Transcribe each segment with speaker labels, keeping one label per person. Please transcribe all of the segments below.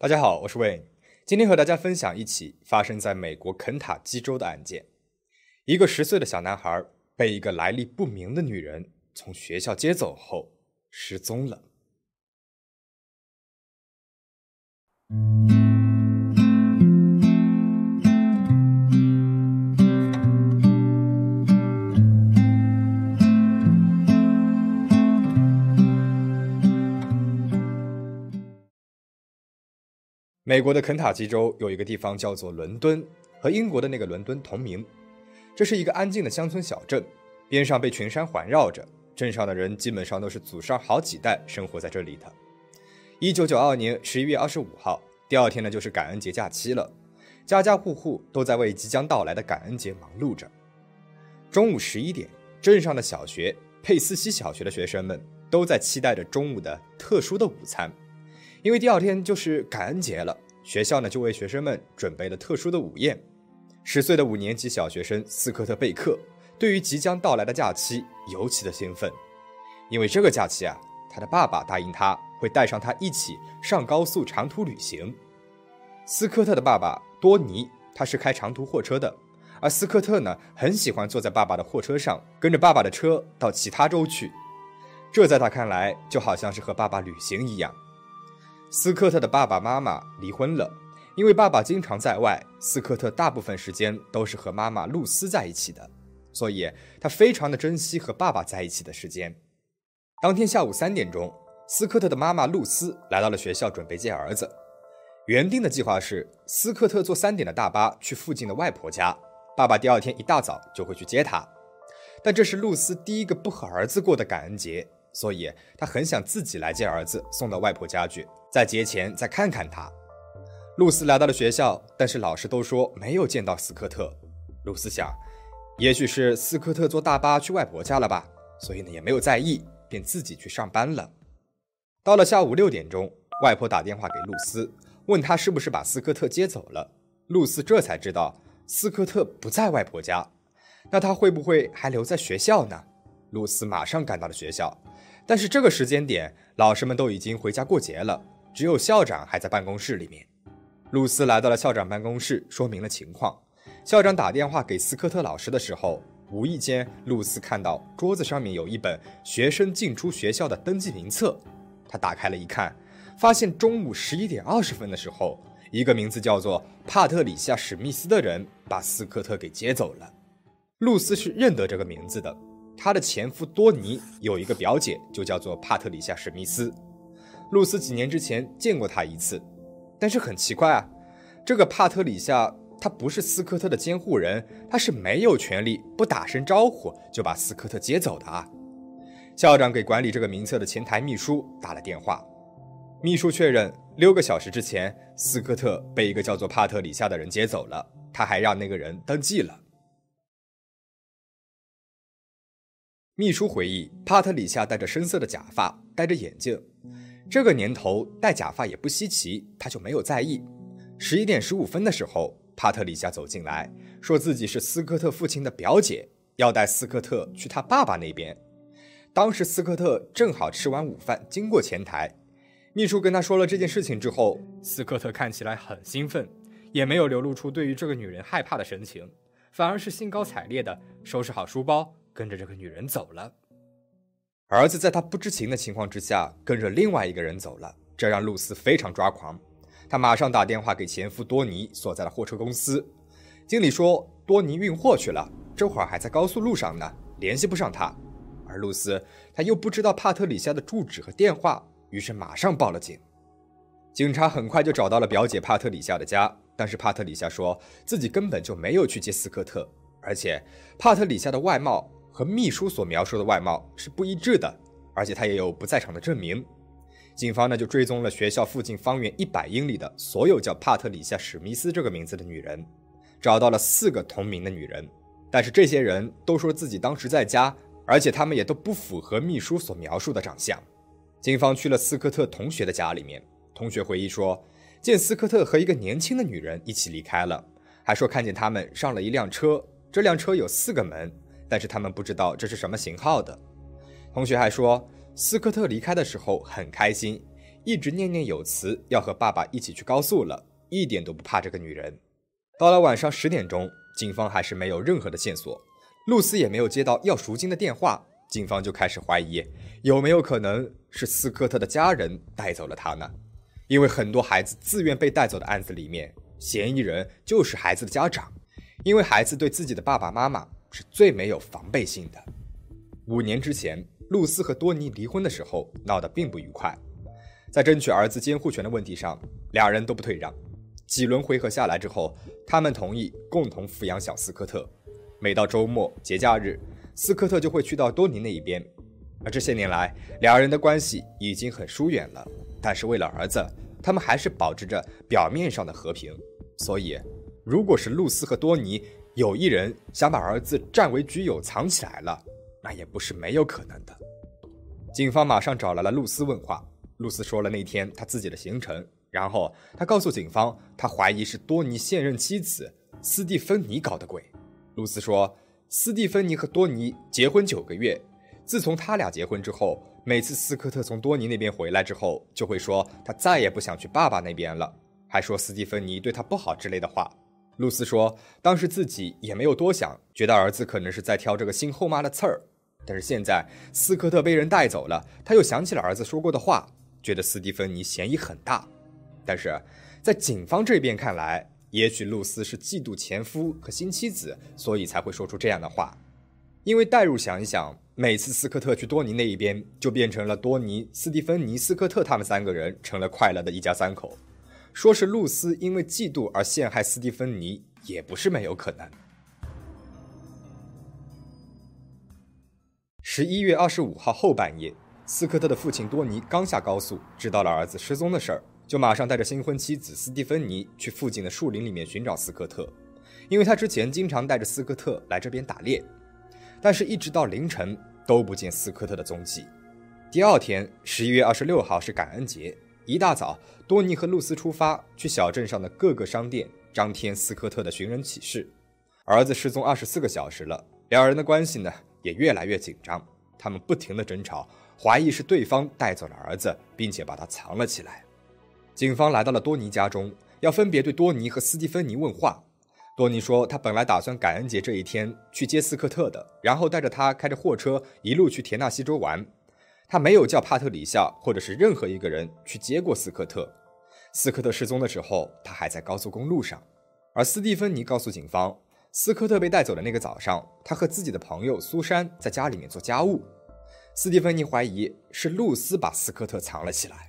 Speaker 1: 大家好，我是 Wayne，今天和大家分享一起发生在美国肯塔基州的案件。一个十岁的小男孩被一个来历不明的女人从学校接走后失踪了。美国的肯塔基州有一个地方叫做伦敦，和英国的那个伦敦同名。这是一个安静的乡村小镇，边上被群山环绕着。镇上的人基本上都是祖上好几代生活在这里的。一九九二年十一月二十五号，第二天呢就是感恩节假期了，家家户户都在为即将到来的感恩节忙碌着。中午十一点，镇上的小学佩斯西小学的学生们都在期待着中午的特殊的午餐。因为第二天就是感恩节了，学校呢就为学生们准备了特殊的午宴。十岁的五年级小学生斯科特贝克对于即将到来的假期尤其的兴奋，因为这个假期啊，他的爸爸答应他会带上他一起上高速长途旅行。斯科特的爸爸多尼他是开长途货车的，而斯科特呢很喜欢坐在爸爸的货车上，跟着爸爸的车到其他州去。这在他看来就好像是和爸爸旅行一样。斯科特的爸爸妈妈离婚了，因为爸爸经常在外，斯科特大部分时间都是和妈妈露丝在一起的，所以他非常的珍惜和爸爸在一起的时间。当天下午三点钟，斯科特的妈妈露丝来到了学校，准备接儿子。原定的计划是，斯科特坐三点的大巴去附近的外婆家，爸爸第二天一大早就会去接他。但这是露丝第一个不和儿子过的感恩节。所以，他很想自己来接儿子，送到外婆家去，在节前再看看他。露丝来到了学校，但是老师都说没有见到斯科特。露丝想，也许是斯科特坐大巴去外婆家了吧，所以呢也没有在意，便自己去上班了。到了下午六点钟，外婆打电话给露丝，问她是不是把斯科特接走了。露丝这才知道斯科特不在外婆家，那他会不会还留在学校呢？露丝马上赶到了学校。但是这个时间点，老师们都已经回家过节了，只有校长还在办公室里面。露丝来到了校长办公室，说明了情况。校长打电话给斯科特老师的时候，无意间露丝看到桌子上面有一本学生进出学校的登记名册。他打开了一看，发现中午十一点二十分的时候，一个名字叫做帕特里夏·史密斯的人把斯科特给接走了。露丝是认得这个名字的。她的前夫多尼有一个表姐，就叫做帕特里夏·史密斯。露丝几年之前见过他一次，但是很奇怪啊，这个帕特里夏他不是斯科特的监护人，他是没有权利不打声招呼就把斯科特接走的啊。校长给管理这个名册的前台秘书打了电话，秘书确认六个小时之前斯科特被一个叫做帕特里夏的人接走了，他还让那个人登记了。秘书回忆，帕特里夏戴着深色的假发，戴着眼镜。这个年头戴假发也不稀奇，他就没有在意。十一点十五分的时候，帕特里夏走进来，说自己是斯科特父亲的表姐，要带斯科特去他爸爸那边。当时斯科特正好吃完午饭，经过前台。秘书跟他说了这件事情之后，斯科特看起来很兴奋，也没有流露出对于这个女人害怕的神情，反而是兴高采烈的收拾好书包。跟着这个女人走了，儿子在他不知情的情况之下跟着另外一个人走了，这让露丝非常抓狂。他马上打电话给前夫多尼所在的货车公司，经理说多尼运货去了，这会儿还在高速路上呢，联系不上他。而露丝她又不知道帕特里夏的住址和电话，于是马上报了警。警察很快就找到了表姐帕特里夏的家，但是帕特里夏说自己根本就没有去接斯科特，而且帕特里夏的外貌。和秘书所描述的外貌是不一致的，而且他也有不在场的证明。警方呢就追踪了学校附近方圆一百英里的所有叫帕特里夏·史密斯这个名字的女人，找到了四个同名的女人，但是这些人都说自己当时在家，而且他们也都不符合秘书所描述的长相。警方去了斯科特同学的家里面，同学回忆说，见斯科特和一个年轻的女人一起离开了，还说看见他们上了一辆车，这辆车有四个门。但是他们不知道这是什么型号的。同学还说，斯科特离开的时候很开心，一直念念有词要和爸爸一起去高速了，一点都不怕这个女人。到了晚上十点钟，警方还是没有任何的线索，露丝也没有接到要赎金的电话，警方就开始怀疑有没有可能是斯科特的家人带走了她呢？因为很多孩子自愿被带走的案子里面，嫌疑人就是孩子的家长，因为孩子对自己的爸爸妈妈是最没有防备性的。五年之前，露丝和多尼离婚的时候闹得并不愉快，在争取儿子监护权的问题上，俩人都不退让。几轮回合下来之后，他们同意共同抚养小斯科特。每到周末、节假日，斯科特就会去到多尼那一边。而这些年来，俩人的关系已经很疏远了。但是为了儿子，他们还是保持着表面上的和平。所以，如果是露丝和多尼有一人想把儿子占为己有藏起来了，那也不是没有可能的。警方马上找来了露丝问话。露丝说了那天他自己的行程。然后他告诉警方，他怀疑是多尼现任妻子斯蒂芬妮搞的鬼。露丝说，斯蒂芬妮和多尼结婚九个月，自从他俩结婚之后，每次斯科特从多尼那边回来之后，就会说他再也不想去爸爸那边了，还说斯蒂芬妮对他不好之类的话。露丝说，当时自己也没有多想，觉得儿子可能是在挑这个新后妈的刺儿。但是现在斯科特被人带走了，他又想起了儿子说过的话，觉得斯蒂芬妮嫌疑很大。但是在警方这边看来，也许露丝是嫉妒前夫和新妻子，所以才会说出这样的话。因为代入想一想，每次斯科特去多尼那一边，就变成了多尼、斯蒂芬妮、斯科特他们三个人成了快乐的一家三口。说是露丝因为嫉妒而陷害斯蒂芬妮，也不是没有可能。十一月二十五号后半夜，斯科特的父亲多尼刚下高速，知道了儿子失踪的事儿。就马上带着新婚妻子斯蒂芬妮去附近的树林里面寻找斯科特，因为他之前经常带着斯科特来这边打猎，但是一直到凌晨都不见斯科特的踪迹。第二天，十一月二十六号是感恩节，一大早，多尼和露丝出发去小镇上的各个商店张贴斯科特的寻人启事。儿子失踪二十四个小时了，两人的关系呢也越来越紧张，他们不停的争吵，怀疑是对方带走了儿子，并且把他藏了起来。警方来到了多尼家中，要分别对多尼和斯蒂芬妮问话。多尼说，他本来打算感恩节这一天去接斯科特的，然后带着他开着货车一路去田纳西州玩。他没有叫帕特里夏或者是任何一个人去接过斯科特。斯科特失踪的时候，他还在高速公路上。而斯蒂芬妮告诉警方，斯科特被带走的那个早上，他和自己的朋友苏珊在家里面做家务。斯蒂芬妮怀疑是露丝把斯科特藏了起来。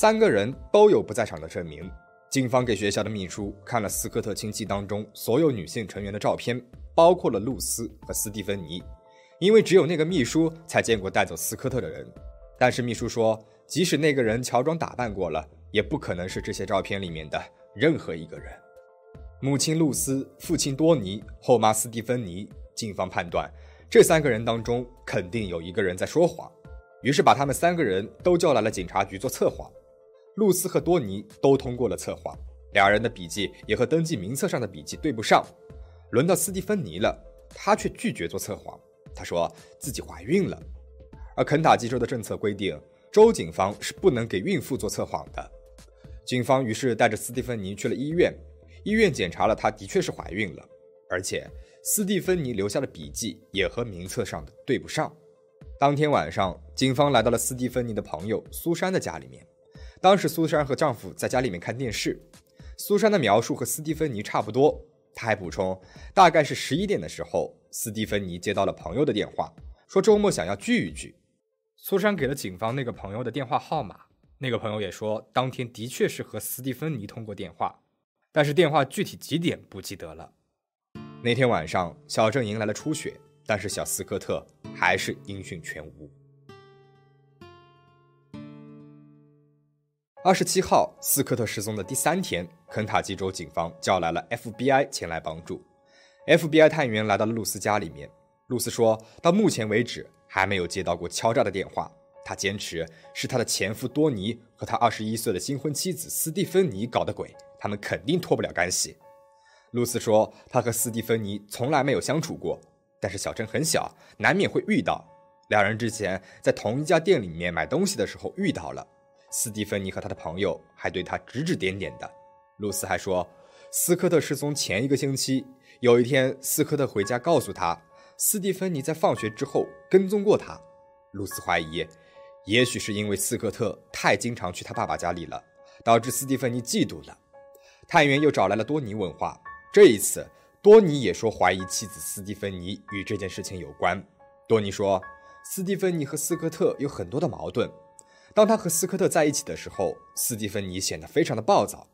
Speaker 1: 三个人都有不在场的证明。警方给学校的秘书看了斯科特亲戚当中所有女性成员的照片，包括了露丝和斯蒂芬妮，因为只有那个秘书才见过带走斯科特的人。但是秘书说，即使那个人乔装打扮过了，也不可能是这些照片里面的任何一个人。母亲露丝、父亲多尼、后妈斯蒂芬妮，警方判断这三个人当中肯定有一个人在说谎，于是把他们三个人都叫来了警察局做测谎。露丝和多尼都通过了测谎，两人的笔记也和登记名册上的笔记对不上。轮到斯蒂芬妮了，她却拒绝做测谎，她说自己怀孕了。而肯塔基州的政策规定，州警方是不能给孕妇做测谎的。警方于是带着斯蒂芬妮去了医院，医院检查了，她的确是怀孕了，而且斯蒂芬妮留下的笔记也和名册上的对不上。当天晚上，警方来到了斯蒂芬妮的朋友苏珊的家里面。当时苏珊和丈夫在家里面看电视，苏珊的描述和斯蒂芬妮差不多。她还补充，大概是十一点的时候，斯蒂芬妮接到了朋友的电话，说周末想要聚一聚。苏珊给了警方那个朋友的电话号码，那个朋友也说当天的确是和斯蒂芬妮通过电话，但是电话具体几点不记得了。那天晚上，小镇迎来了初雪，但是小斯科特还是音讯全无。二十七号，斯科特失踪的第三天，肯塔基州警方叫来了 FBI 前来帮助。FBI 探员来到了露丝家里面。露丝说到目前为止还没有接到过敲诈的电话。她坚持是她的前夫多尼和他二十一岁的新婚妻子斯蒂芬妮搞的鬼，他们肯定脱不了干系。露丝说她和斯蒂芬妮从来没有相处过，但是小镇很小，难免会遇到。两人之前在同一家店里面买东西的时候遇到了。斯蒂芬妮和他的朋友还对他指指点点的。露丝还说，斯科特失踪前一个星期，有一天斯科特回家告诉他，斯蒂芬妮在放学之后跟踪过他。露丝怀疑，也许是因为斯科特太经常去他爸爸家里了，导致斯蒂芬妮嫉妒了。探员又找来了多尼问话，这一次多尼也说怀疑妻子斯蒂芬妮与这件事情有关。多尼说，斯蒂芬妮和斯科特有很多的矛盾。当他和斯科特在一起的时候，斯蒂芬妮显得非常的暴躁。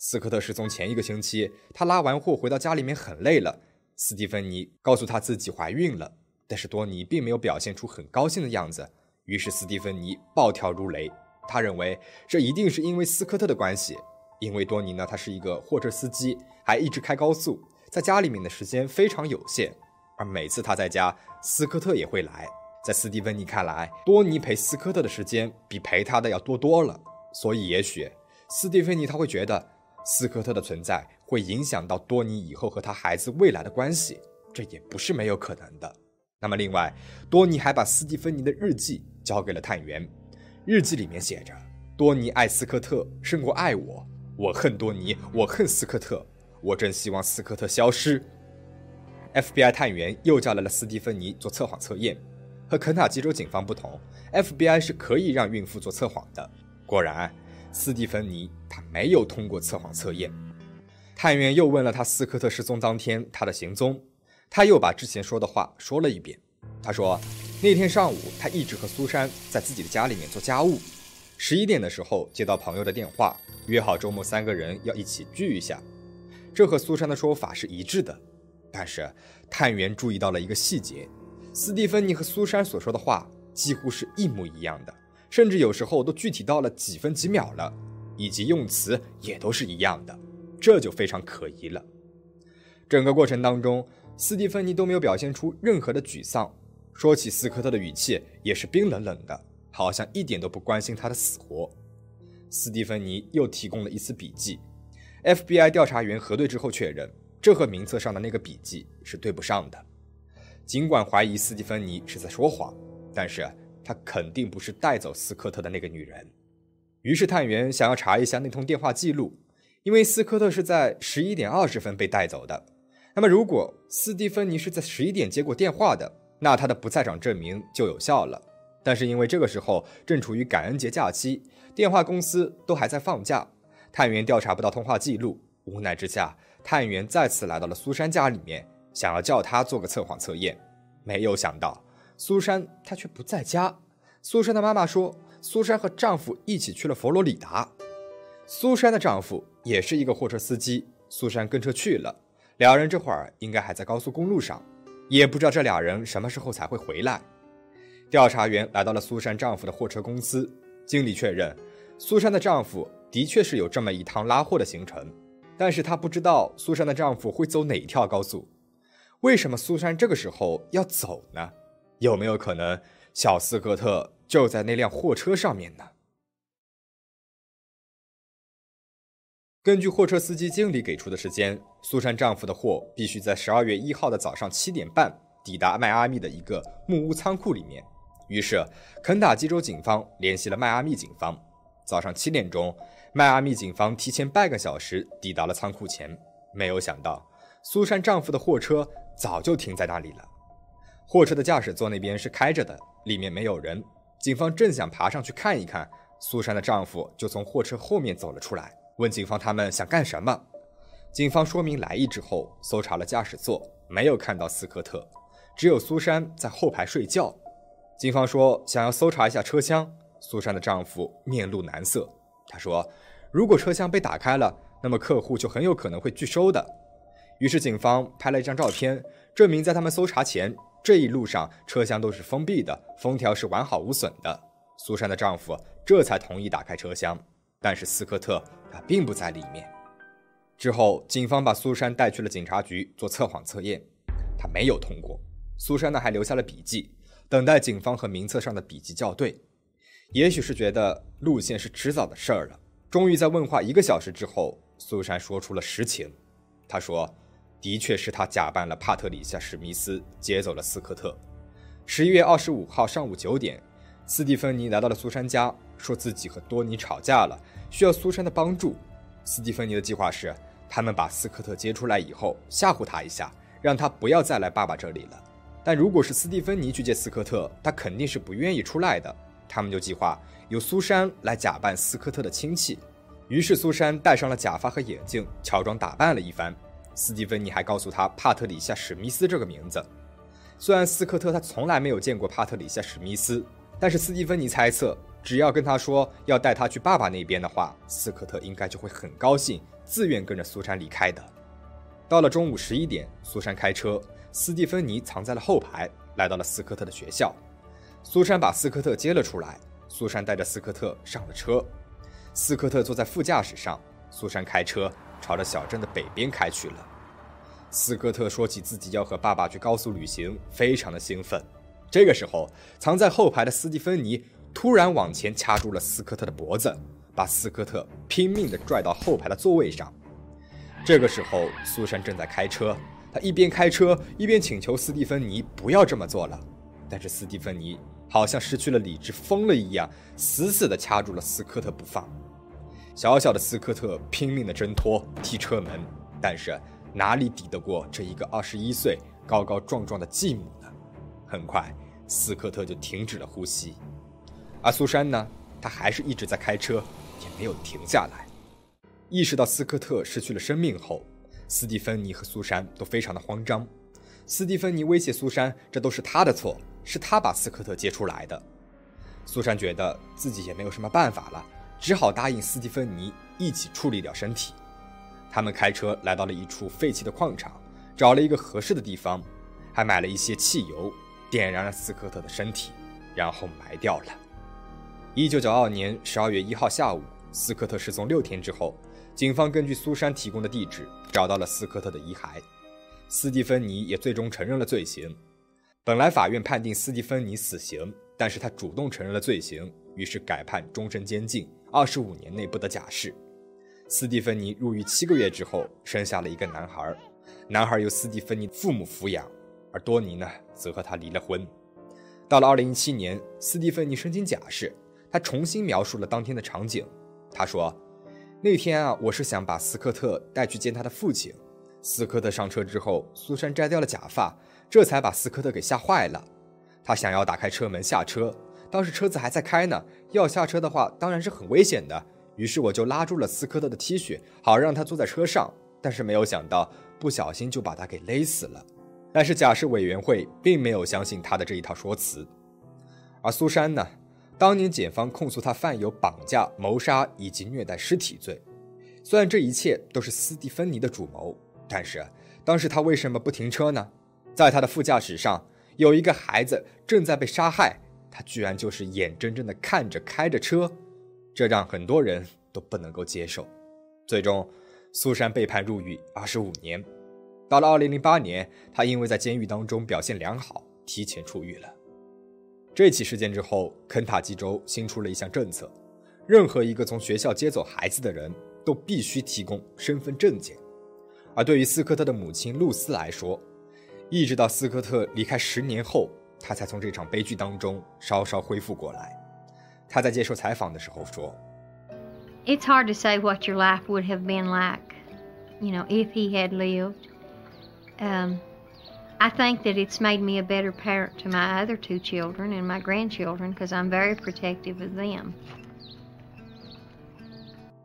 Speaker 1: 斯科特失踪前一个星期，他拉完货回到家里面很累了。斯蒂芬妮告诉他自己怀孕了。但是多尼并没有表现出很高兴的样子，于是斯蒂芬妮暴跳如雷。他认为这一定是因为斯科特的关系，因为多尼呢，他是一个货车司机，还一直开高速，在家里面的时间非常有限，而每次他在家，斯科特也会来。在斯蒂芬妮看来，多尼陪斯科特的时间比陪他的要多多了，所以也许斯蒂芬妮他会觉得斯科特的存在会影响到多尼以后和他孩子未来的关系，这也不是没有可能的。那么，另外，多尼还把斯蒂芬妮的日记交给了探员。日记里面写着：“多尼爱斯科特胜过爱我，我恨多尼，我恨斯科特，我真希望斯科特消失。” FBI 探员又叫来了斯蒂芬妮做测谎测验。和肯塔基州警方不同，FBI 是可以让孕妇做测谎的。果然，斯蒂芬妮她没有通过测谎测验。探员又问了他斯科特失踪当天他的行踪。他又把之前说的话说了一遍。他说，那天上午他一直和苏珊在自己的家里面做家务。十一点的时候接到朋友的电话，约好周末三个人要一起聚一下。这和苏珊的说法是一致的。但是探员注意到了一个细节：斯蒂芬妮和苏珊所说的话几乎是一模一样的，甚至有时候都具体到了几分几秒了，以及用词也都是一样的。这就非常可疑了。整个过程当中。斯蒂芬妮都没有表现出任何的沮丧，说起斯科特的语气也是冰冷冷的，好像一点都不关心他的死活。斯蒂芬妮又提供了一次笔记，FBI 调查员核对之后确认，这和名册上的那个笔记是对不上的。尽管怀疑斯蒂芬妮是在说谎，但是她肯定不是带走斯科特的那个女人。于是探员想要查一下那通电话记录，因为斯科特是在十一点二十分被带走的。那么，如果斯蒂芬妮是在十一点接过电话的，那他的不在场证明就有效了。但是因为这个时候正处于感恩节假期，电话公司都还在放假，探员调查不到通话记录。无奈之下，探员再次来到了苏珊家里面，想要叫她做个测谎测验。没有想到，苏珊她却不在家。苏珊的妈妈说，苏珊和丈夫一起去了佛罗里达。苏珊的丈夫也是一个货车司机，苏珊跟车去了。两人这会儿应该还在高速公路上，也不知道这俩人什么时候才会回来。调查员来到了苏珊丈夫的货车公司，经理确认，苏珊的丈夫的确是有这么一趟拉货的行程，但是他不知道苏珊的丈夫会走哪条高速。为什么苏珊这个时候要走呢？有没有可能小斯科特就在那辆货车上面呢？根据货车司机经理给出的时间，苏珊丈夫的货必须在十二月一号的早上七点半抵达迈阿密的一个木屋仓库里面。于是，肯塔基州警方联系了迈阿密警方。早上七点钟，迈阿密警方提前半个小时抵达了仓库前。没有想到，苏珊丈夫的货车早就停在那里了。货车的驾驶座那边是开着的，里面没有人。警方正想爬上去看一看，苏珊的丈夫就从货车后面走了出来。问警方他们想干什么？警方说明来意之后，搜查了驾驶座，没有看到斯科特，只有苏珊在后排睡觉。警方说想要搜查一下车厢。苏珊的丈夫面露难色，他说：“如果车厢被打开了，那么客户就很有可能会拒收的。”于是警方拍了一张照片，证明在他们搜查前，这一路上车厢都是封闭的，封条是完好无损的。苏珊的丈夫这才同意打开车厢，但是斯科特。他并不在里面。之后，警方把苏珊带去了警察局做测谎测验，他没有通过。苏珊呢，还留下了笔记，等待警方和名册上的笔记校对。也许是觉得路线是迟早的事儿了，终于在问话一个小时之后，苏珊说出了实情。她说：“的确是他假扮了帕特里夏·史密斯，接走了斯科特。十一月二十五号上午九点，斯蒂芬妮来到了苏珊家，说自己和多尼吵架了，需要苏珊的帮助。斯蒂芬妮的计划是，他们把斯科特接出来以后，吓唬他一下，让他不要再来爸爸这里了。但如果是斯蒂芬妮去接斯科特，他肯定是不愿意出来的。他们就计划由苏珊来假扮斯科特的亲戚。于是苏珊戴上了假发和眼镜，乔装打扮了一番。斯蒂芬妮还告诉他帕特里夏·史密斯这个名字。虽然斯科特他从来没有见过帕特里夏·史密斯，但是斯蒂芬妮猜测，只要跟他说要带他去爸爸那边的话，斯科特应该就会很高兴，自愿跟着苏珊离开的。到了中午十一点，苏珊开车，斯蒂芬妮藏在了后排，来到了斯科特的学校。苏珊把斯科特接了出来，苏珊带着斯科特上了车。斯科特坐在副驾驶上，苏珊开车朝着小镇的北边开去了。斯科特说起自己要和爸爸去高速旅行，非常的兴奋。这个时候，藏在后排的斯蒂芬妮突然往前掐住了斯科特的脖子，把斯科特拼命地拽到后排的座位上。这个时候，苏珊正在开车，她一边开车一边请求斯蒂芬妮不要这么做了。但是斯蒂芬妮好像失去了理智，疯了一样，死死地掐住了斯科特不放。小小的斯科特拼命地挣脱、踢车门，但是哪里抵得过这一个二十一岁、高高壮壮的继母呢？很快，斯科特就停止了呼吸。而苏珊呢？她还是一直在开车，也没有停下来。意识到斯科特失去了生命后，斯蒂芬妮和苏珊都非常的慌张。斯蒂芬妮威胁苏珊：“这都是她的错，是她把斯科特接出来的。”苏珊觉得自己也没有什么办法了。只好答应斯蒂芬妮一起处理掉身体。他们开车来到了一处废弃的矿场，找了一个合适的地方，还买了一些汽油，点燃了斯科特的身体，然后埋掉了。一九九二年十二月一号下午，斯科特失踪六天之后，警方根据苏珊提供的地址找到了斯科特的遗骸。斯蒂芬妮也最终承认了罪行。本来法院判定斯蒂芬妮死刑，但是他主动承认了罪行，于是改判终身监禁。二十五年内不得假释。斯蒂芬妮入狱七个月之后，生下了一个男孩，男孩由斯蒂芬妮父母抚养，而多尼呢，则和他离了婚。到了二零一七年，斯蒂芬妮申请假释，他重新描述了当天的场景。他说：“那天啊，我是想把斯科特带去见他的父亲。斯科特上车之后，苏珊摘掉了假发，这才把斯科特给吓坏了。他想要打开车门下车。”当时车子还在开呢，要下车的话当然是很危险的。于是我就拉住了斯科特的 T 恤，好让他坐在车上。但是没有想到，不小心就把他给勒死了。但是假释委员会并没有相信他的这一套说辞。而苏珊呢，当年检方控诉他犯有绑架、谋杀以及虐待尸体罪。虽然这一切都是斯蒂芬妮的主谋，但是当时他为什么不停车呢？在他的副驾驶上有一个孩子正在被杀害。他居然就是眼睁睁地看着开着车，这让很多人都不能够接受。最终，苏珊被判入狱二十五年。到了二零零八年，他因为在监狱当中表现良好，提前出狱了。这起事件之后，肯塔基州新出了一项政策：任何一个从学校接走孩子的人都必须提供身份证件。而对于斯科特的母亲露丝来说，一直到斯科特离开十年后。他才从这场悲剧当中稍稍恢复过来。他在接受采访的时候说：“
Speaker 2: It's hard to say what your life would have been like, you know, if he had lived. Um, I think that it's made me a better parent to my other two children and my grandchildren because I'm very protective of them.”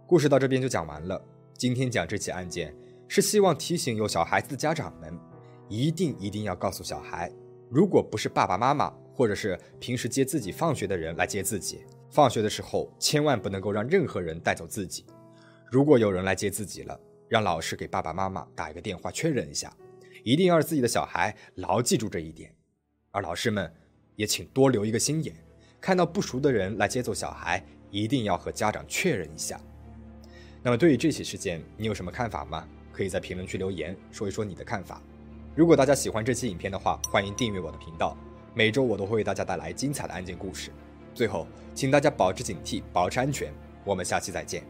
Speaker 1: 故事到这边就讲完了。今天讲这起案件，是希望提醒有小孩子的家长们，一定一定要告诉小孩。 如果不是爸爸妈妈，或者是平时接自己放学的人来接自己，放学的时候千万不能够让任何人带走自己。如果有人来接自己了，让老师给爸爸妈妈打一个电话确认一下，一定要让自己的小孩牢记住这一点。而老师们也请多留一个心眼，看到不熟的人来接走小孩，一定要和家长确认一下。那么对于这起事件，你有什么看法吗？可以在评论区留言说一说你的看法。如果大家喜欢这期影片的话，欢迎订阅我的频道。每周我都会为大家带来精彩的案件故事。最后，请大家保持警惕，保持安全。我们下期再见。